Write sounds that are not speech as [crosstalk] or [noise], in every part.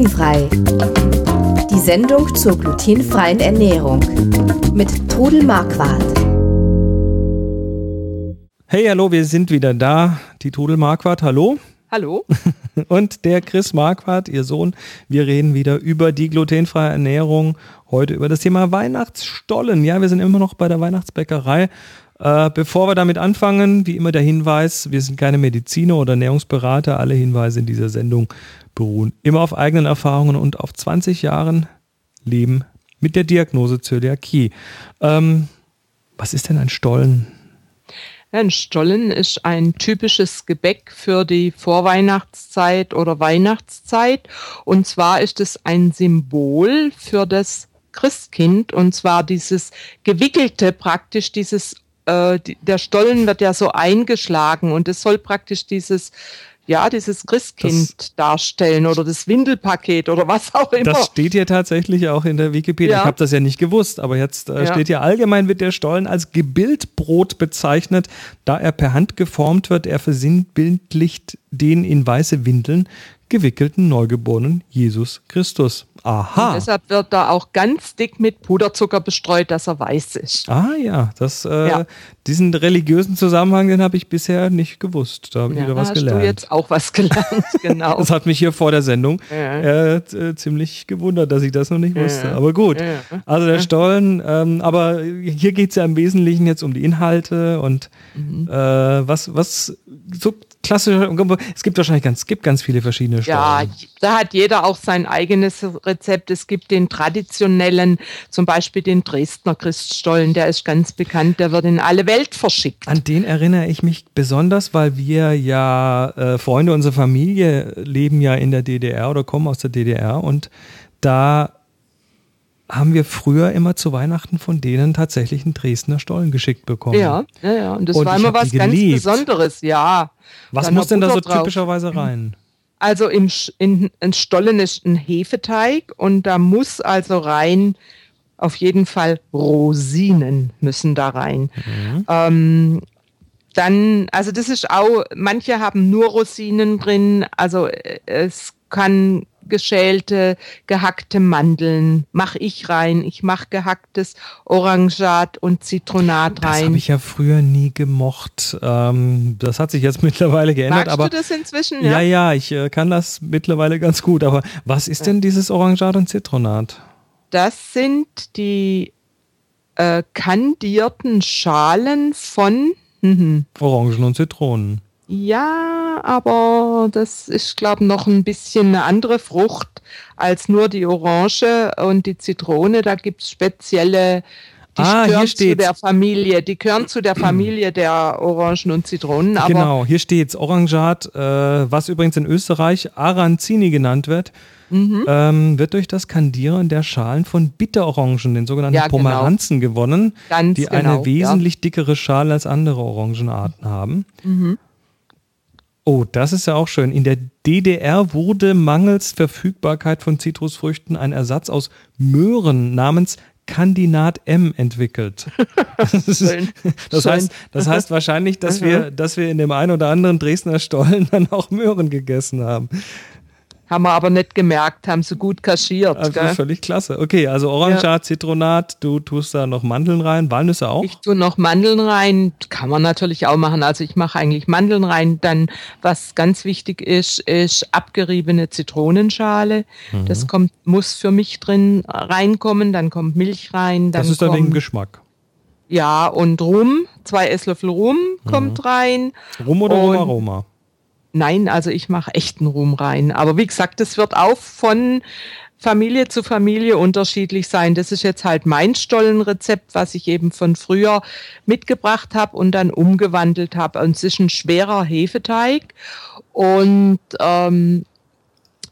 Glutenfrei. Die Sendung zur glutenfreien Ernährung mit Trudel Marquardt. Hey, hallo, wir sind wieder da. Die Trudel Marquardt, hallo. Hallo. [laughs] Und der Chris Marquardt, ihr Sohn. Wir reden wieder über die glutenfreie Ernährung. Heute über das Thema Weihnachtsstollen. Ja, wir sind immer noch bei der Weihnachtsbäckerei. Äh, bevor wir damit anfangen, wie immer der Hinweis, wir sind keine Mediziner oder Ernährungsberater. Alle Hinweise in dieser Sendung beruhen immer auf eigenen Erfahrungen und auf 20 Jahren Leben mit der Diagnose Zöliakie. Ähm, was ist denn ein Stollen? Ein Stollen ist ein typisches Gebäck für die Vorweihnachtszeit oder Weihnachtszeit. Und zwar ist es ein Symbol für das Christkind. Und zwar dieses gewickelte praktisch, dieses äh, der Stollen wird ja so eingeschlagen und es soll praktisch dieses ja, dieses Christkind das, darstellen oder das Windelpaket oder was auch immer. Das steht hier tatsächlich auch in der Wikipedia. Ja. Ich habe das ja nicht gewusst, aber jetzt äh, ja. steht hier allgemein wird der Stollen als Gebildbrot bezeichnet, da er per Hand geformt wird. Er versinnbildlicht den in weiße Windeln gewickelten Neugeborenen Jesus Christus. Aha. Und deshalb wird da auch ganz dick mit Puderzucker bestreut, dass er weiß ist. Ah ja, das, äh, ja. diesen religiösen Zusammenhang, den habe ich bisher nicht gewusst. Da habe ich ja, wieder was gelernt. Hast du jetzt auch was [laughs] gelernt, genau. das hat mich hier vor der Sendung ja. äh, äh, ziemlich gewundert, dass ich das noch nicht wusste. Aber gut, also der Stollen, ähm, aber hier geht es ja im Wesentlichen jetzt um die Inhalte und mhm. äh, was, was so klassische, es gibt wahrscheinlich ganz, es gibt ganz viele verschiedene Stollen. Ja, da hat jeder auch sein eigenes Rezept. Es gibt den traditionellen, zum Beispiel den Dresdner Christstollen, der ist ganz bekannt, der wird in alle Welt verschickt. An den erinnere ich mich besonders, weil wir ja, äh, Freunde unserer Familie leben ja in der DDR oder kommen aus der DDR und da haben wir früher immer zu Weihnachten von denen tatsächlich einen Dresdner Stollen geschickt bekommen. Ja, ja, ja. Und das und war immer was ganz Besonderes, ja. Was muss denn da so typischerweise rein? Also im, in, in Stollen ist ein Hefeteig und da muss also rein auf jeden Fall Rosinen müssen da rein. Mhm. Ähm, dann, also das ist auch, manche haben nur Rosinen drin, also äh, es kann geschälte, gehackte Mandeln mache ich rein. Ich mache gehacktes Orangat und Zitronat rein. Das habe ich ja früher nie gemocht. Ähm, das hat sich jetzt [laughs] mittlerweile geändert. Magst aber, du das inzwischen? Ja, ja, ja ich äh, kann das mittlerweile ganz gut. Aber was ist denn dieses Orangat und Zitronat? Das sind die äh, kandierten Schalen von mhm. Orangen und Zitronen. Ja, aber das ist, glaube ich, noch ein bisschen eine andere Frucht als nur die Orange und die Zitrone. Da gibt es spezielle, die ah, gehören zu der Familie, die gehören zu der [clears throat] Familie der Orangen und Zitronen. Aber genau, hier steht es Orangat, äh, was übrigens in Österreich Aranzini genannt wird. Mhm. Ähm, wird durch das Kandieren der Schalen von Bitterorangen, den sogenannten ja, genau. Pomeranzen, gewonnen, Ganz die genau, eine wesentlich ja. dickere Schale als andere Orangenarten haben. Mhm. Oh, das ist ja auch schön. In der DDR wurde mangels Verfügbarkeit von Zitrusfrüchten ein Ersatz aus Möhren namens Kandinat M entwickelt. [laughs] Das, ist, das heißt, das heißt wahrscheinlich, dass [laughs] wir, dass wir in dem einen oder anderen Dresdner Stollen dann auch Möhren gegessen haben. Haben wir aber nicht gemerkt, haben sie gut kaschiert. Also völlig klasse. Okay, also Orangat, ja. Zitronat, du tust da noch Mandeln rein, Walnüsse auch? Ich tue noch Mandeln rein, kann man natürlich auch machen. Also ich mache eigentlich Mandeln rein. Dann, was ganz wichtig ist, ist abgeriebene Zitronenschale. Mhm. Das kommt, muss für mich drin reinkommen. Dann kommt Milch rein. Dann das ist dann wegen Geschmack. Ja, und Rum, zwei Esslöffel Rum kommt mhm. rein. Rum oder Rum Aroma? Nein, also ich mache echten Ruhm rein. Aber wie gesagt, das wird auch von Familie zu Familie unterschiedlich sein. Das ist jetzt halt mein Stollenrezept, was ich eben von früher mitgebracht habe und dann umgewandelt habe. Und es ist ein schwerer Hefeteig und ähm,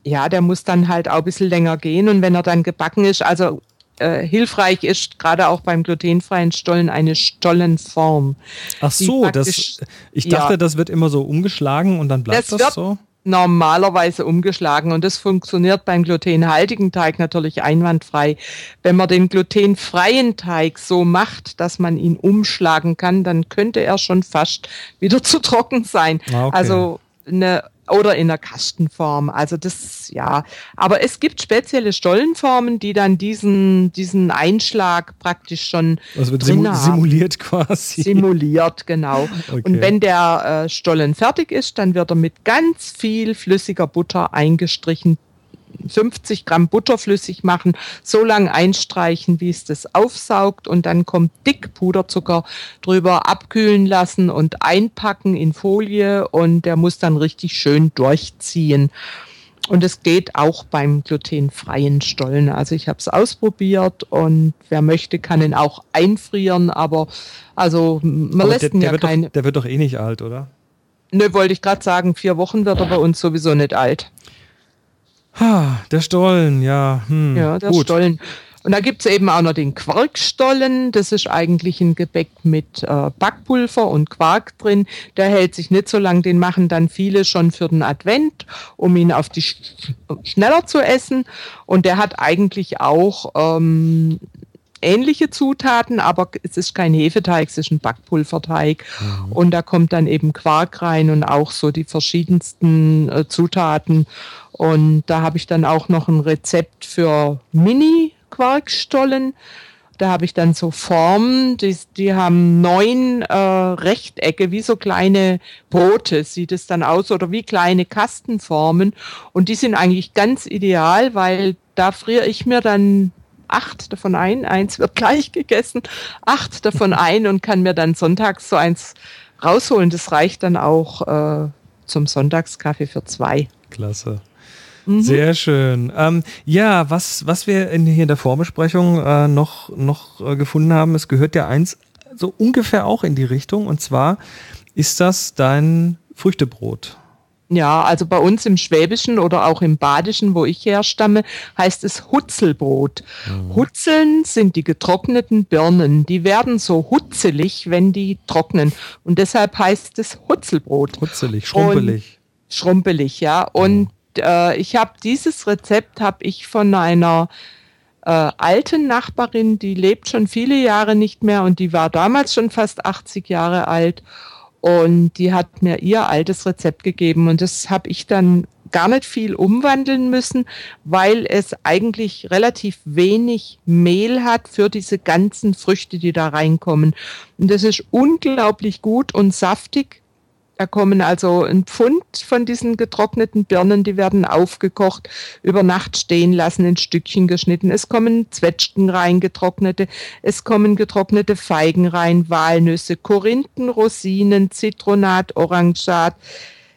ja, der muss dann halt auch ein bisschen länger gehen. Und wenn er dann gebacken ist, also äh, hilfreich ist, gerade auch beim glutenfreien Stollen, eine Stollenform. Ach so, das, ich dachte, ja, das wird immer so umgeschlagen und dann bleibt das, das so? normalerweise umgeschlagen und das funktioniert beim glutenhaltigen Teig natürlich einwandfrei. Wenn man den glutenfreien Teig so macht, dass man ihn umschlagen kann, dann könnte er schon fast [laughs] wieder zu trocken sein. Ah, okay. Also eine oder in der Kastenform. Also das, ja. Aber es gibt spezielle Stollenformen, die dann diesen, diesen Einschlag praktisch schon also wird simu simuliert quasi. Simuliert, genau. Okay. Und wenn der äh, Stollen fertig ist, dann wird er mit ganz viel flüssiger Butter eingestrichen, 50 Gramm Butter flüssig machen, so lange einstreichen, wie es das aufsaugt und dann kommt dick Puderzucker drüber abkühlen lassen und einpacken in Folie und der muss dann richtig schön durchziehen. Und es geht auch beim glutenfreien Stollen. Also ich habe es ausprobiert und wer möchte, kann ihn auch einfrieren, aber also man aber lässt der, ihn ja keine. der wird doch eh nicht alt, oder? Ne, wollte ich gerade sagen, vier Wochen wird er bei uns sowieso nicht alt. Ha, der Stollen, ja. Hm, ja, der gut. Stollen. Und da gibt es eben auch noch den Quarkstollen. Das ist eigentlich ein Gebäck mit äh, Backpulver und Quark drin. Der hält sich nicht so lang. Den machen dann viele schon für den Advent, um ihn auf die sch schneller zu essen. Und der hat eigentlich auch ähm, ähnliche Zutaten, aber es ist kein Hefeteig, es ist ein Backpulverteig. Mhm. Und da kommt dann eben Quark rein und auch so die verschiedensten äh, Zutaten. Und da habe ich dann auch noch ein Rezept für Mini-Quarkstollen. Da habe ich dann so Formen, die, die haben neun äh, Rechtecke, wie so kleine Brote, sieht es dann aus, oder wie kleine Kastenformen. Und die sind eigentlich ganz ideal, weil da friere ich mir dann acht davon ein. Eins wird gleich gegessen, acht davon ein und kann mir dann sonntags so eins rausholen. Das reicht dann auch äh, zum Sonntagskaffee für zwei. Klasse. Mhm. Sehr schön. Ähm, ja, was, was wir in, hier in der Vorbesprechung äh, noch, noch äh, gefunden haben, es gehört ja eins so ungefähr auch in die Richtung. Und zwar ist das dein Früchtebrot. Ja, also bei uns im Schwäbischen oder auch im Badischen, wo ich herstamme, heißt es Hutzelbrot. Mhm. Hutzeln sind die getrockneten Birnen. Die werden so hutzelig, wenn die trocknen. Und deshalb heißt es Hutzelbrot. Hutzelig, schrumpelig. Und schrumpelig, ja. Und mhm. äh, ich habe dieses Rezept habe ich von einer äh, alten Nachbarin, die lebt schon viele Jahre nicht mehr und die war damals schon fast 80 Jahre alt. Und die hat mir ihr altes Rezept gegeben und das habe ich dann gar nicht viel umwandeln müssen, weil es eigentlich relativ wenig Mehl hat für diese ganzen Früchte, die da reinkommen. Und das ist unglaublich gut und saftig da kommen also ein Pfund von diesen getrockneten Birnen, die werden aufgekocht, über Nacht stehen lassen, in Stückchen geschnitten. Es kommen Zwetschgen rein, getrocknete. Es kommen getrocknete Feigen rein, Walnüsse, Korinthen, Rosinen, Zitronat, Orangat,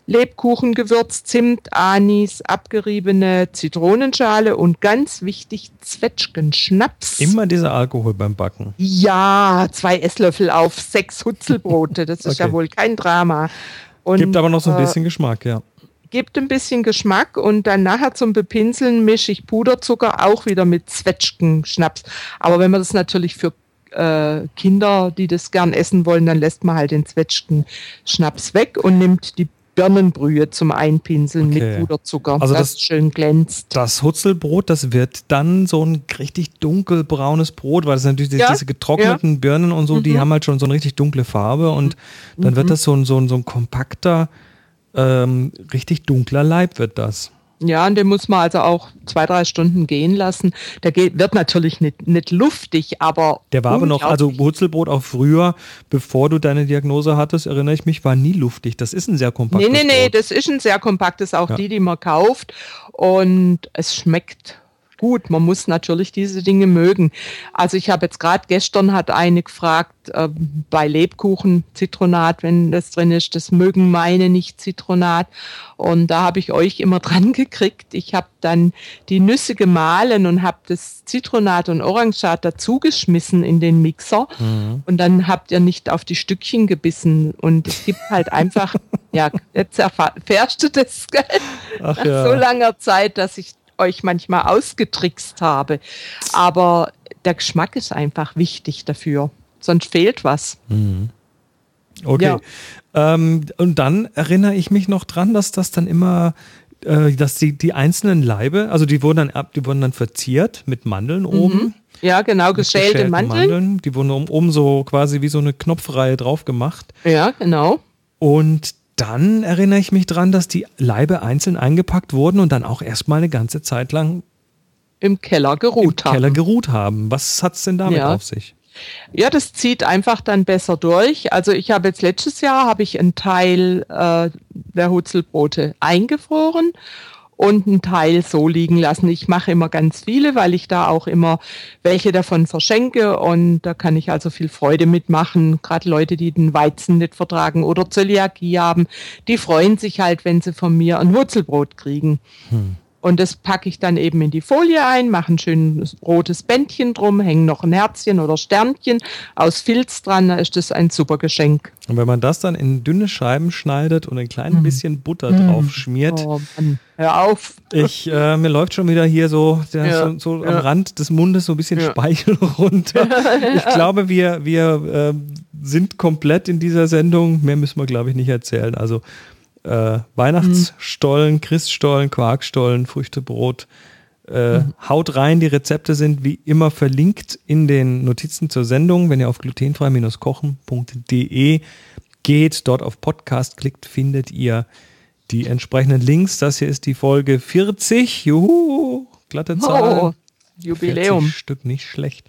Lebkuchengewürz, Zimt, Anis, abgeriebene Zitronenschale und ganz wichtig Zwetschgenschnaps. Immer dieser Alkohol beim Backen. Ja, zwei Esslöffel auf sechs Hutzelbrote. Das ist okay. ja wohl kein Drama. Und, Gibt aber noch so ein äh, bisschen äh, Geschmack, ja. Gibt ein bisschen Geschmack und dann nachher zum Bepinseln mische ich Puderzucker auch wieder mit Zwetschgenschnaps. Aber wenn man das natürlich für äh, Kinder, die das gern essen wollen, dann lässt man halt den Zwetschgenschnaps weg und nimmt die Birnenbrühe zum Einpinseln okay. mit Puderzucker, also das, das schön glänzt. Das Hutzelbrot, das wird dann so ein richtig dunkelbraunes Brot, weil es natürlich ja, diese getrockneten ja. Birnen und so, mhm. die haben halt schon so eine richtig dunkle Farbe und dann mhm. wird das so ein, so ein, so ein kompakter, ähm, richtig dunkler Leib wird das. Ja, und den muss man also auch zwei, drei Stunden gehen lassen. Der geht, wird natürlich nicht, nicht luftig, aber. Der war aber noch, also Wurzelbrot auch früher, bevor du deine Diagnose hattest, erinnere ich mich, war nie luftig. Das ist ein sehr kompaktes Nee, nee, nee, Brot. das ist ein sehr kompaktes, auch ja. die, die man kauft. Und es schmeckt gut. Man muss natürlich diese Dinge mögen. Also ich habe jetzt gerade gestern hat eine gefragt, äh, bei Lebkuchen Zitronat, wenn das drin ist, das mögen meine nicht Zitronat. Und da habe ich euch immer [laughs] dran gekriegt. Ich habe dann die Nüsse gemahlen und habe das Zitronat und Orangat dazugeschmissen in den Mixer. Mhm. Und dann habt ihr nicht auf die Stückchen gebissen. Und es gibt halt einfach, [laughs] ja, jetzt erfährst du das gell? Ach, nach ja. so langer Zeit, dass ich euch manchmal ausgetrickst habe. Aber der Geschmack ist einfach wichtig dafür. Sonst fehlt was. Mhm. Okay. Ja. Ähm, und dann erinnere ich mich noch dran, dass das dann immer, äh, dass die, die einzelnen Leibe, also die wurden dann die wurden dann verziert mit Mandeln mhm. oben. Ja, genau, geschälte Mandeln. Mandeln. Die wurden oben so quasi wie so eine Knopfreihe drauf gemacht. Ja, genau. Und dann erinnere ich mich dran, dass die Leibe einzeln eingepackt wurden und dann auch erstmal eine ganze Zeit lang im Keller geruht im haben. Keller geruht haben. Was hat es denn damit ja. auf sich? Ja, das zieht einfach dann besser durch. Also ich habe jetzt letztes Jahr habe ich einen Teil äh, der Hutzelbrote eingefroren und einen Teil so liegen lassen. Ich mache immer ganz viele, weil ich da auch immer welche davon verschenke und da kann ich also viel Freude mitmachen. Gerade Leute, die den Weizen nicht vertragen oder Zöliakie haben, die freuen sich halt, wenn sie von mir ein Wurzelbrot kriegen. Hm. Und das packe ich dann eben in die Folie ein, mache ein schönes rotes Bändchen drum, hänge noch ein Herzchen oder Sternchen aus Filz dran, da ist das ein super Geschenk. Und wenn man das dann in dünne Scheiben schneidet und ein klein mm. bisschen Butter mm. drauf schmiert. Oh Mann, hör auf. Ich, äh, mir läuft schon wieder hier so, der, ja, so, so ja. am Rand des Mundes so ein bisschen ja. Speichel [laughs] runter. [laughs] ich glaube, wir, wir äh, sind komplett in dieser Sendung. Mehr müssen wir, glaube ich, nicht erzählen. Also äh, Weihnachtsstollen, mhm. Christstollen, Quarkstollen, Früchtebrot. Äh, mhm. Haut rein, die Rezepte sind wie immer verlinkt in den Notizen zur Sendung. Wenn ihr auf glutenfrei-kochen.de geht, dort auf Podcast klickt, findet ihr die entsprechenden Links. Das hier ist die Folge 40. Juhu, glatte Zahl. Oh, Jubiläum. Stück nicht schlecht.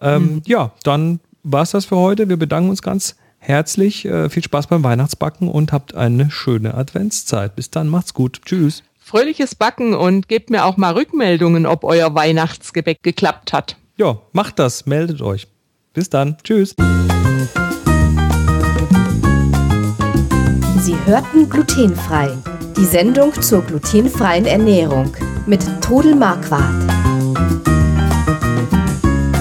Ähm, mhm. Ja, dann war es das für heute. Wir bedanken uns ganz herzlich. Äh, viel Spaß beim Weihnachtsbacken und habt eine schöne Adventszeit. Bis dann, macht's gut. Tschüss. Fröhliches Backen und gebt mir auch mal Rückmeldungen, ob euer Weihnachtsgebäck geklappt hat. Ja, macht das, meldet euch. Bis dann. Tschüss. Sie hörten glutenfrei. Die Sendung zur glutenfreien Ernährung mit Todel Marquardt.